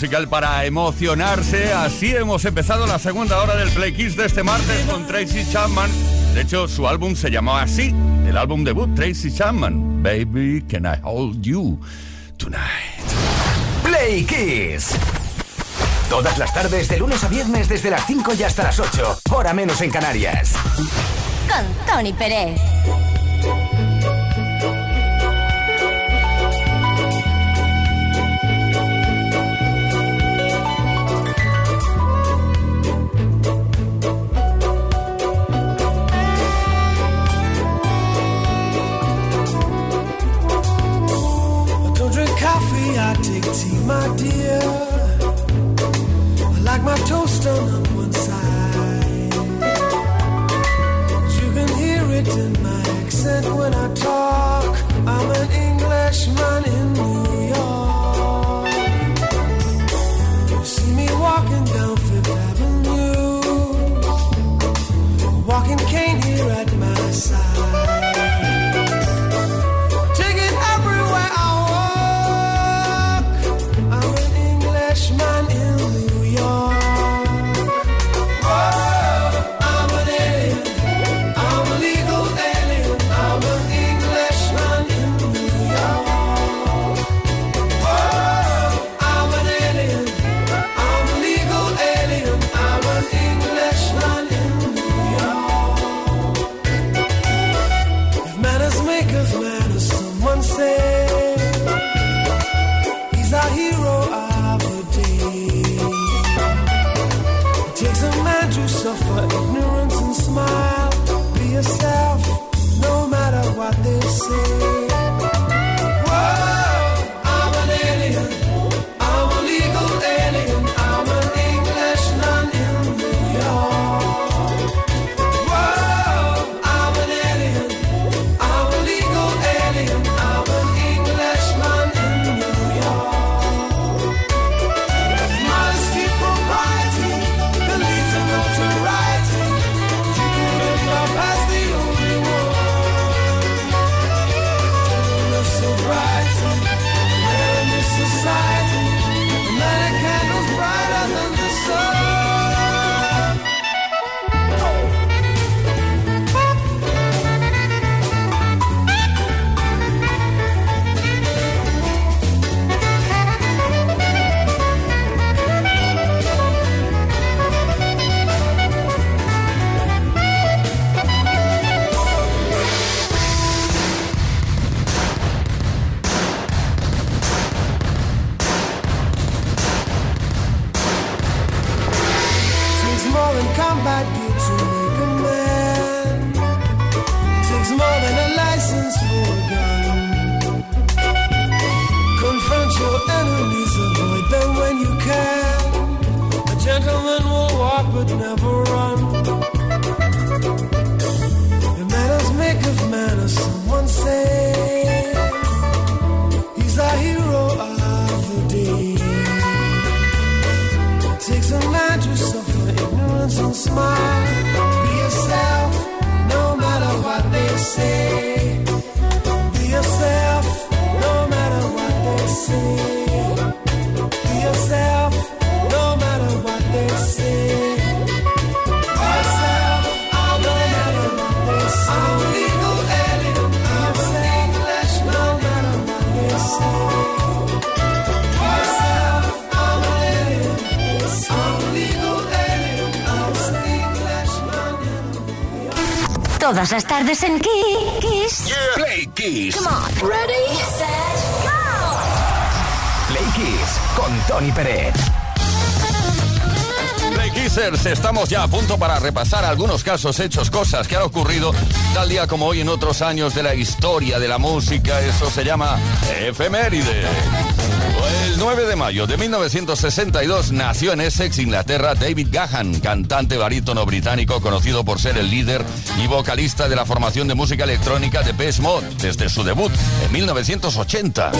Musical para emocionarse. Así hemos empezado la segunda hora del Play Kiss de este martes con Tracy Chapman. De hecho, su álbum se llamó así, el álbum debut, Tracy Chapman. Baby, can I hold you tonight? Play Kiss. Todas las tardes, de lunes a viernes, desde las 5 y hasta las 8, hora menos en Canarias. Con Tony Pérez. My dear. I like my toast on one side. You can hear it in my accent when I talk. I'm an Englishman in New Todas las tardes en Kiss. Play Kiss. Come on. Ready, set, go. Play Kiss con Tony Pérez. Play Kissers, estamos ya a punto para repasar algunos casos, hechos, cosas que han ocurrido tal día como hoy en otros años de la historia de la música. Eso se llama efeméride. El 9 de mayo de 1962 nació en Essex, Inglaterra, David Gahan, cantante barítono británico conocido por ser el líder y vocalista de la formación de música electrónica de Best Mode desde su debut en 1980.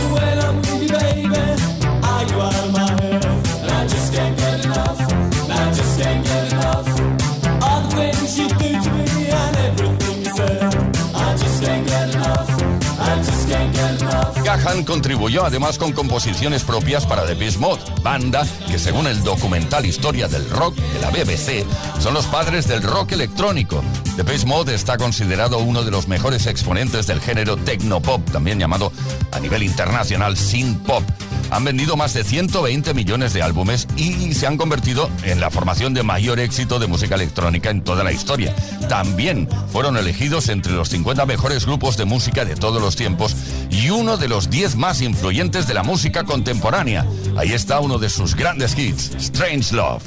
Gahan contribuyó además con composiciones propias para The Beast Mode, banda que según el documental Historia del Rock de la BBC son los padres del rock electrónico. The Beast Mode está considerado uno de los mejores exponentes del género techno-pop, también llamado a nivel internacional synth pop. Han vendido más de 120 millones de álbumes y se han convertido en la formación de mayor éxito de música electrónica en toda la historia. También fueron elegidos entre los 50 mejores grupos de música de todos los tiempos y uno de los 10 más influyentes de la música contemporánea. Ahí está uno de sus grandes hits, Strange Love.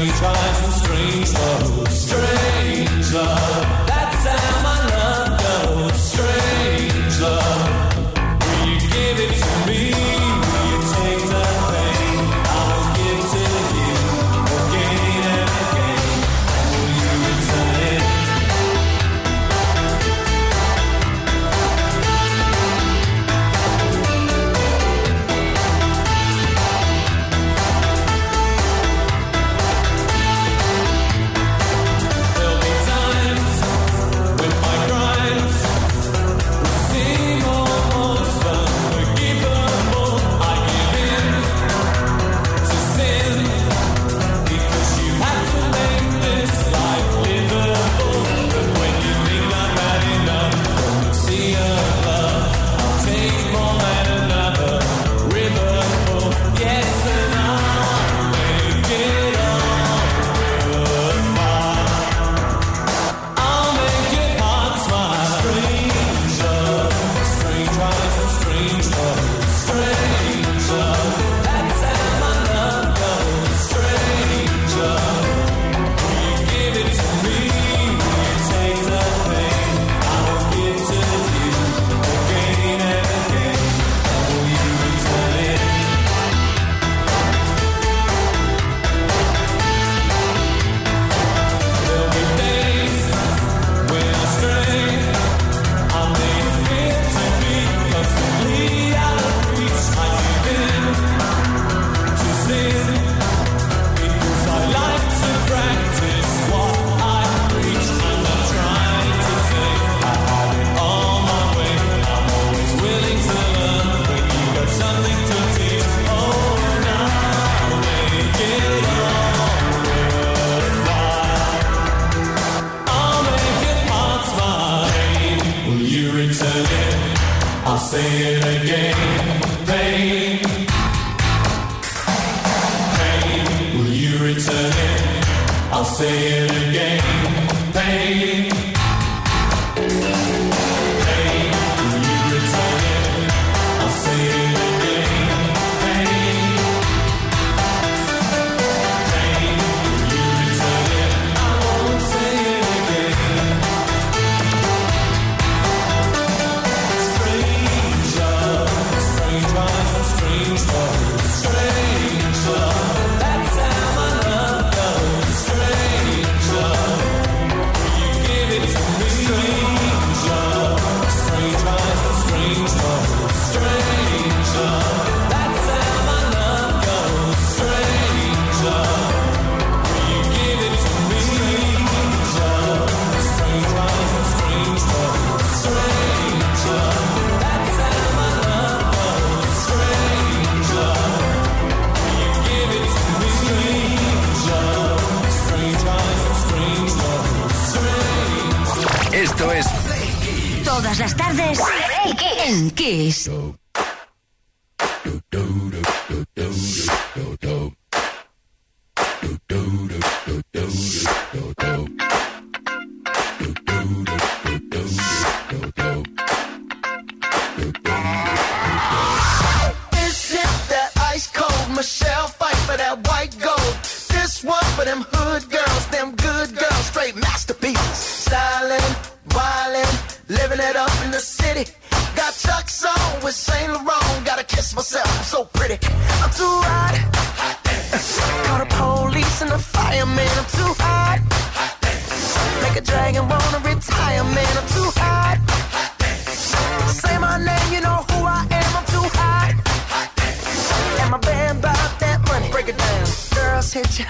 Strange eyes and strange love,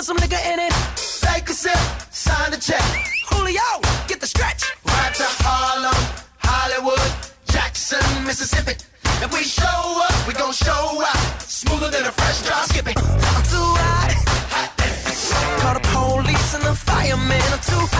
put some nigga in it. Take a sip, sign the check. Julio, get the stretch. Right to Harlem, Hollywood, Jackson, Mississippi. If we show up, we gon' show up. Smoother than a fresh drop skipping. I'm too hot. hot Call the police and the firemen. I'm too hot.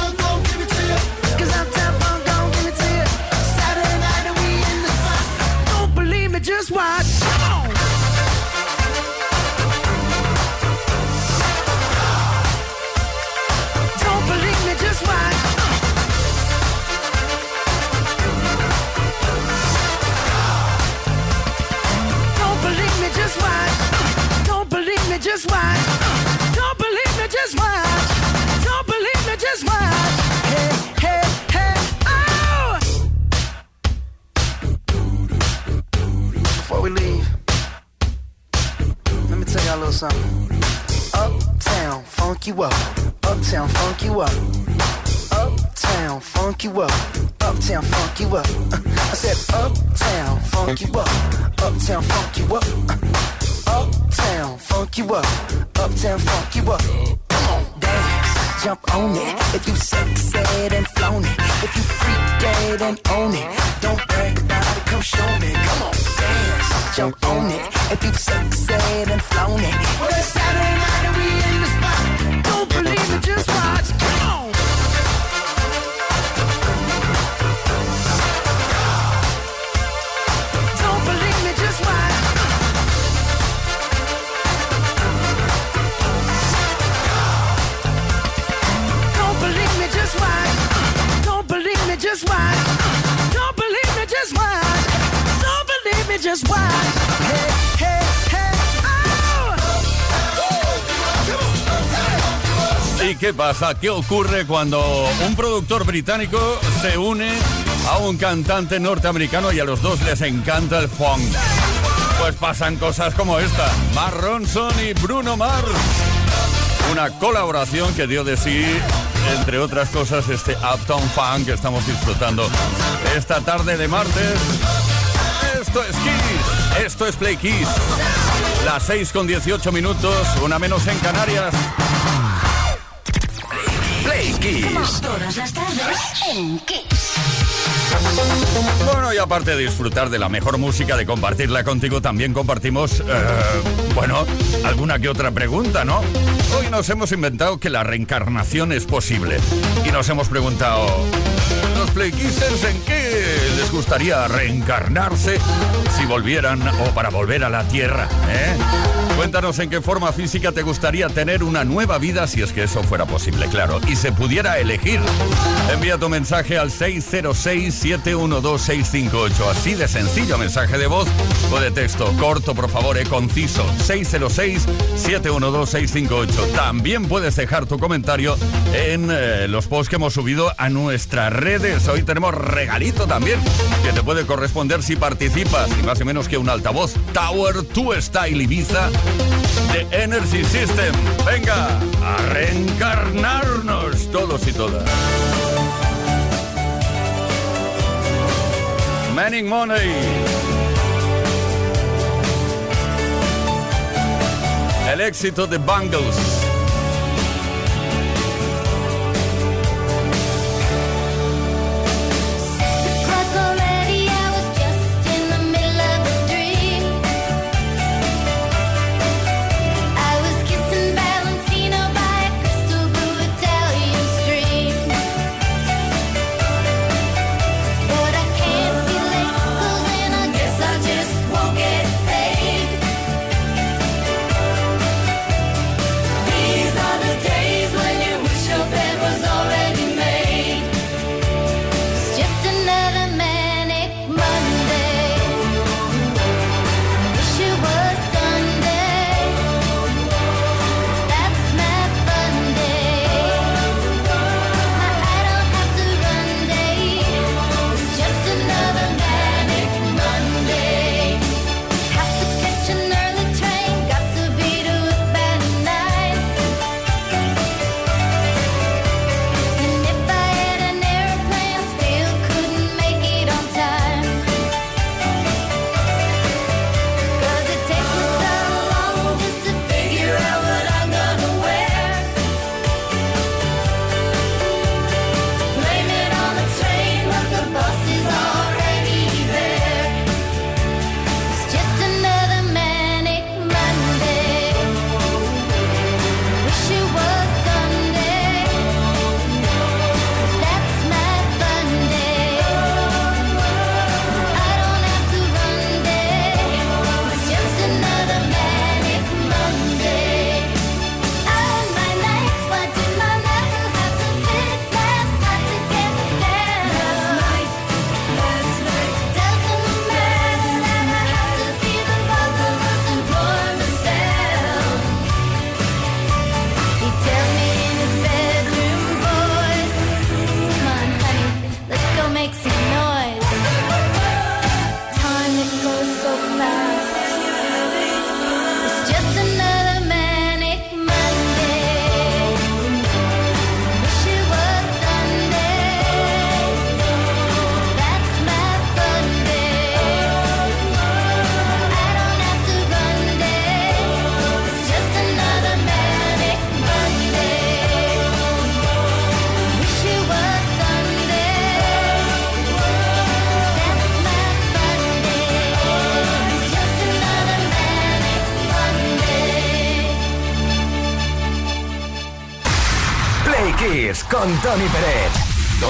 ¿Y qué pasa? ¿Qué ocurre cuando un productor británico se une a un cantante norteamericano y a los dos les encanta el funk? Pues pasan cosas como esta. Mark Ronson y Bruno Mars. Una colaboración que dio de sí, entre otras cosas, este Uptown Funk que estamos disfrutando esta tarde de martes. Esto es Kiss, esto es Play Kiss. Las 6 con 18 minutos, una menos en Canarias. Kiss. Todas las tardes en Kiss. Bueno, y aparte de disfrutar de la mejor música, de compartirla contigo, también compartimos, eh, bueno, alguna que otra pregunta, ¿no? Hoy nos hemos inventado que la reencarnación es posible. Y nos hemos preguntado, ¿los Play Kissers en qué les gustaría reencarnarse si volvieran o para volver a la Tierra? ¿eh? Cuéntanos en qué forma física te gustaría tener una nueva vida si es que eso fuera posible, claro, y se pudiera elegir. Envía tu mensaje al 606-712-658. Así de sencillo, mensaje de voz o de texto. Corto, por favor, eh, conciso. 606-712-658. También puedes dejar tu comentario en eh, los posts que hemos subido a nuestras redes. Hoy tenemos regalito también que te puede corresponder si participas. Y más o menos que un altavoz Tower 2 Style Ibiza de Energy System. Venga, a reencarnarnos todos y todas. Manning Money. El éxito de Bangles.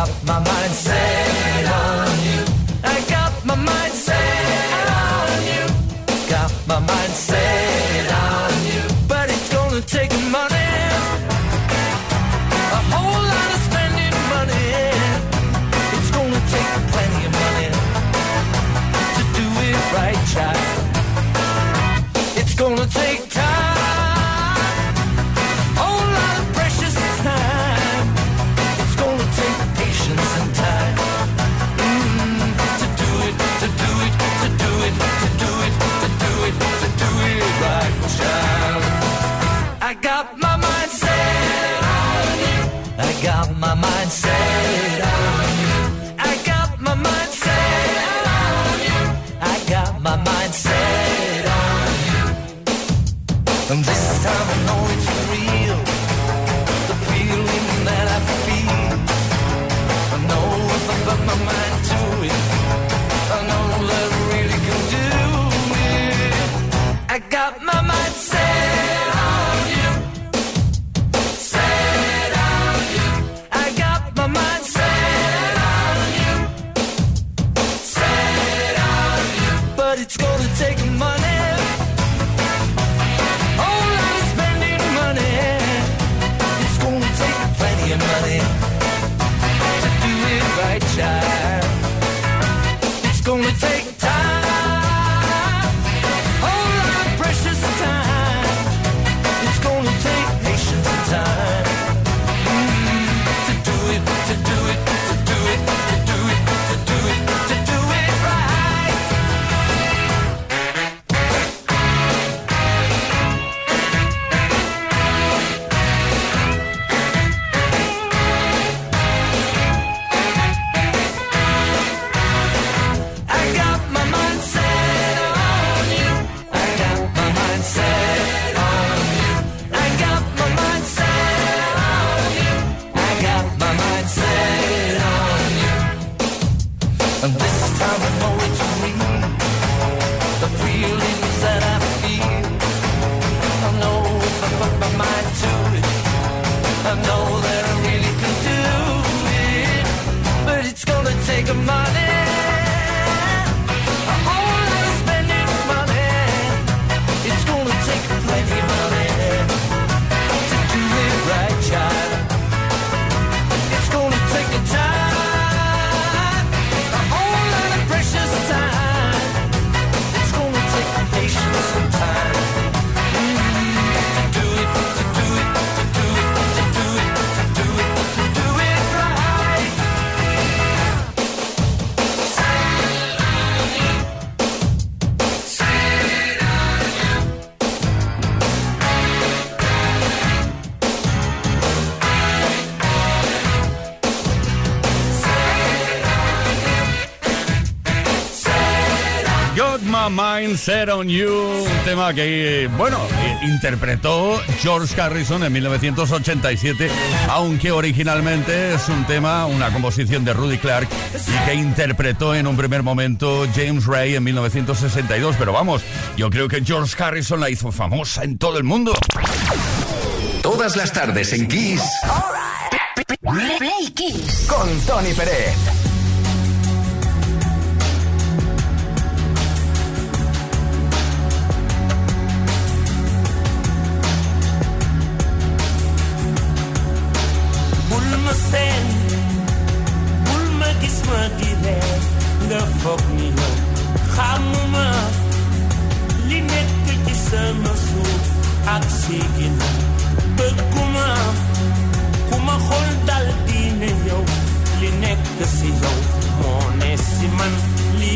up my mind and say got my Set on You, un tema que, bueno, eh, interpretó George Harrison en 1987, aunque originalmente es un tema, una composición de Rudy Clark y que interpretó en un primer momento James Ray en 1962. Pero vamos, yo creo que George Harrison la hizo famosa en todo el mundo. Todas las tardes en Kiss. Play Kiss. Con Tony Pérez. فوقني خممة li nekk ci sama suuf ak séegi na bëgguma ku ma xool dal diine yow li nekk si yow moo ne si man li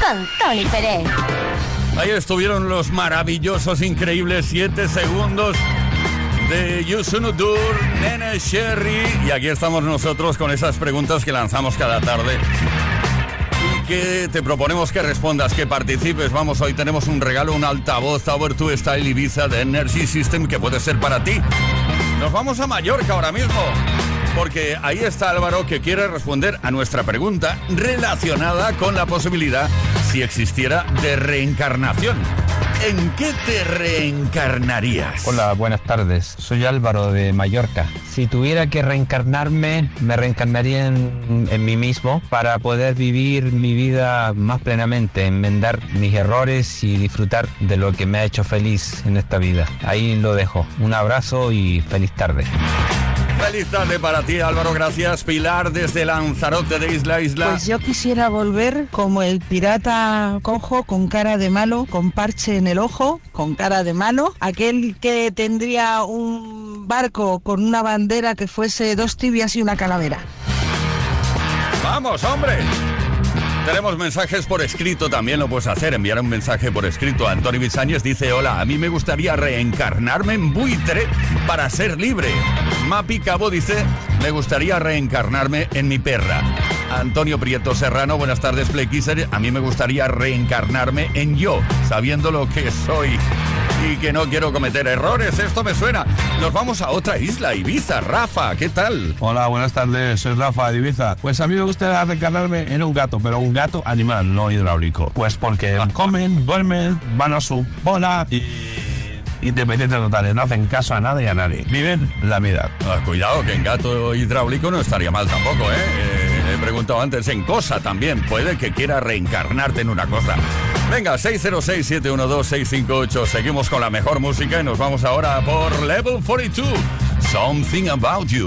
Con Tony Pérez. Ahí estuvieron los maravillosos, increíbles 7 segundos de Yusunudur, Nene Sherry. Y aquí estamos nosotros con esas preguntas que lanzamos cada tarde. Que te proponemos que respondas, que participes. Vamos, hoy tenemos un regalo, un altavoz Tower 2 Style Ibiza de Energy System que puede ser para ti. Nos vamos a Mallorca ahora mismo. Porque ahí está Álvaro que quiere responder a nuestra pregunta relacionada con la posibilidad, si existiera, de reencarnación. ¿En qué te reencarnarías? Hola, buenas tardes. Soy Álvaro de Mallorca. Si tuviera que reencarnarme, me reencarnaría en, en mí mismo para poder vivir mi vida más plenamente, enmendar mis errores y disfrutar de lo que me ha hecho feliz en esta vida. Ahí lo dejo. Un abrazo y feliz tarde. Feliz tarde para ti, Álvaro. Gracias. Pilar desde Lanzarote de Isla Isla. Pues yo quisiera volver como el pirata cojo con cara de malo, con parche en el ojo, con cara de malo, aquel que tendría un barco con una bandera que fuese dos tibias y una calavera. Vamos, hombre. Tenemos mensajes por escrito, también lo puedes hacer, enviar un mensaje por escrito. Antonio Bisáñez dice, hola, a mí me gustaría reencarnarme en buitre para ser libre. Mapi Cabo dice, me gustaría reencarnarme en mi perra. Antonio Prieto Serrano, buenas tardes, Play Kisser. A mí me gustaría reencarnarme en yo, sabiendo lo que soy y que no quiero cometer errores. Esto me suena. Nos vamos a otra isla, Ibiza. Rafa, ¿qué tal? Hola, buenas tardes, soy Rafa de Ibiza. Pues a mí me gustaría reencarnarme en un gato, pero un gato animal, no hidráulico. Pues porque comen, duermen, van a su bola y... Independientes totales, no hacen caso a nada y a nadie. Viven la vida. Ah, cuidado, que en gato hidráulico no estaría mal tampoco, ¿eh? Eh, He preguntado antes, en cosa también. Puede que quiera reencarnarte en una cosa. Venga, 606-712-658. Seguimos con la mejor música y nos vamos ahora por Level 42. Something About You.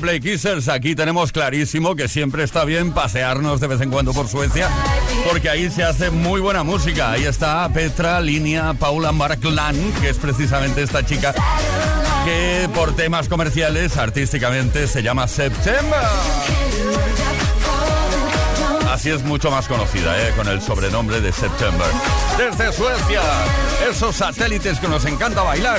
Play Kissers. Aquí tenemos clarísimo que siempre está bien pasearnos de vez en cuando por Suecia, porque ahí se hace muy buena música. Ahí está Petra, Línea, Paula Marklan, que es precisamente esta chica que por temas comerciales, artísticamente, se llama September. Así es mucho más conocida, ¿eh? con el sobrenombre de September. Desde Suecia, esos satélites que nos encanta bailar.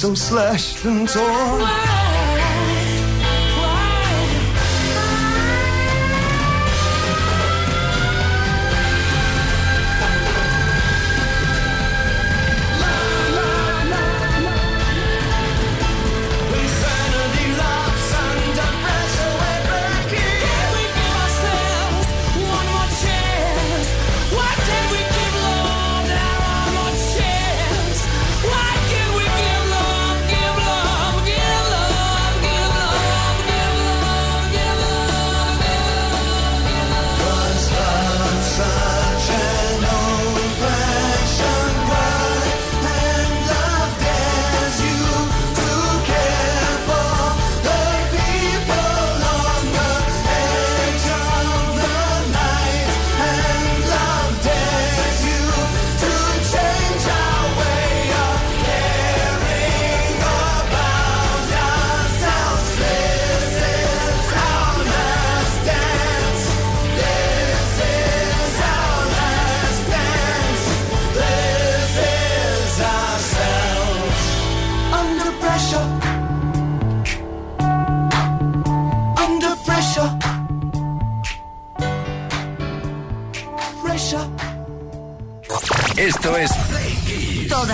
some slashed and torn.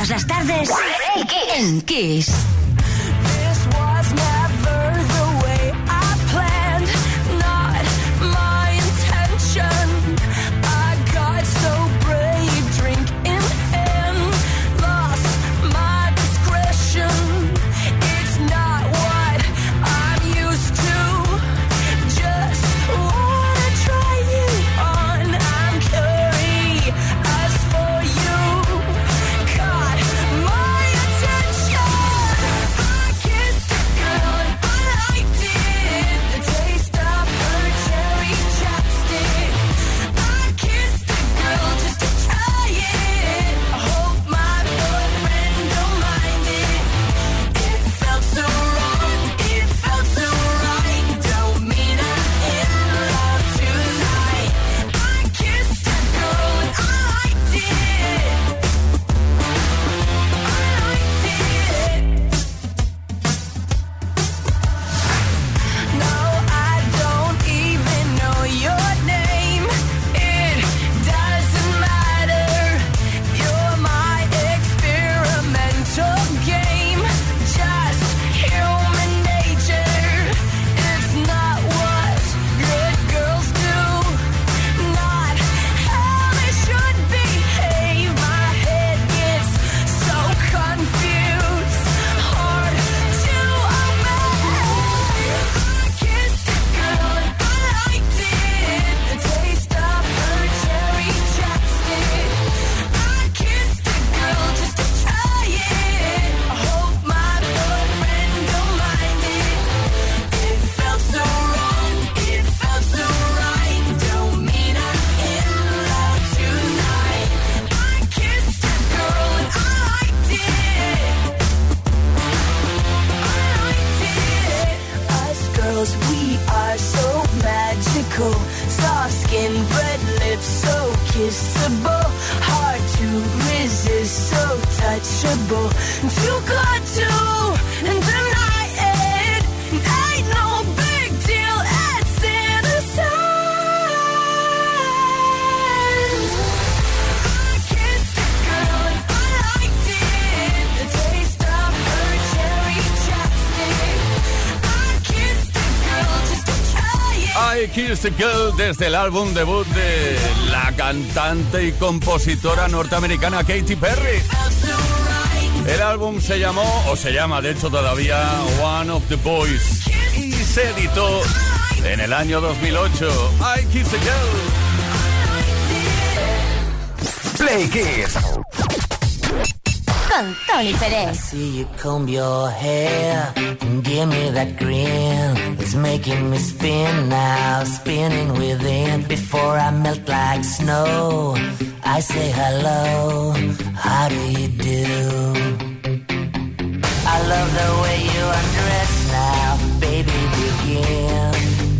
Todas las tardes en Kiss. A Girl desde el álbum debut de la cantante y compositora norteamericana Katy Perry. El álbum se llamó, o se llama de hecho todavía, One of the Boys. Y se editó en el año 2008. I Kiss a Girl. Play Kiss. Con Tony Pérez. See you comb your hair and give me that grin. It's making me spin now, spinning within. Before I melt like snow, I say hello. How do you do? I love the way you undress now, baby. Begin.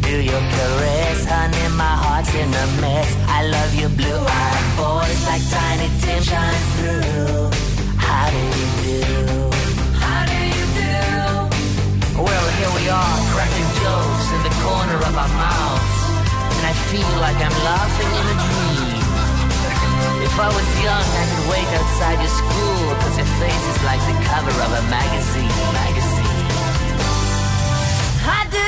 Do your caress, honey. My heart's in a mess. I love your blue-eyed voice like Tiny Tim shines through. How do you do? Well, here we are, cracking jokes in the corner of our mouths. And I feel like I'm laughing in a dream. If I was young, I could wait outside your school, cause your face is like the cover of a magazine. Magazine. How do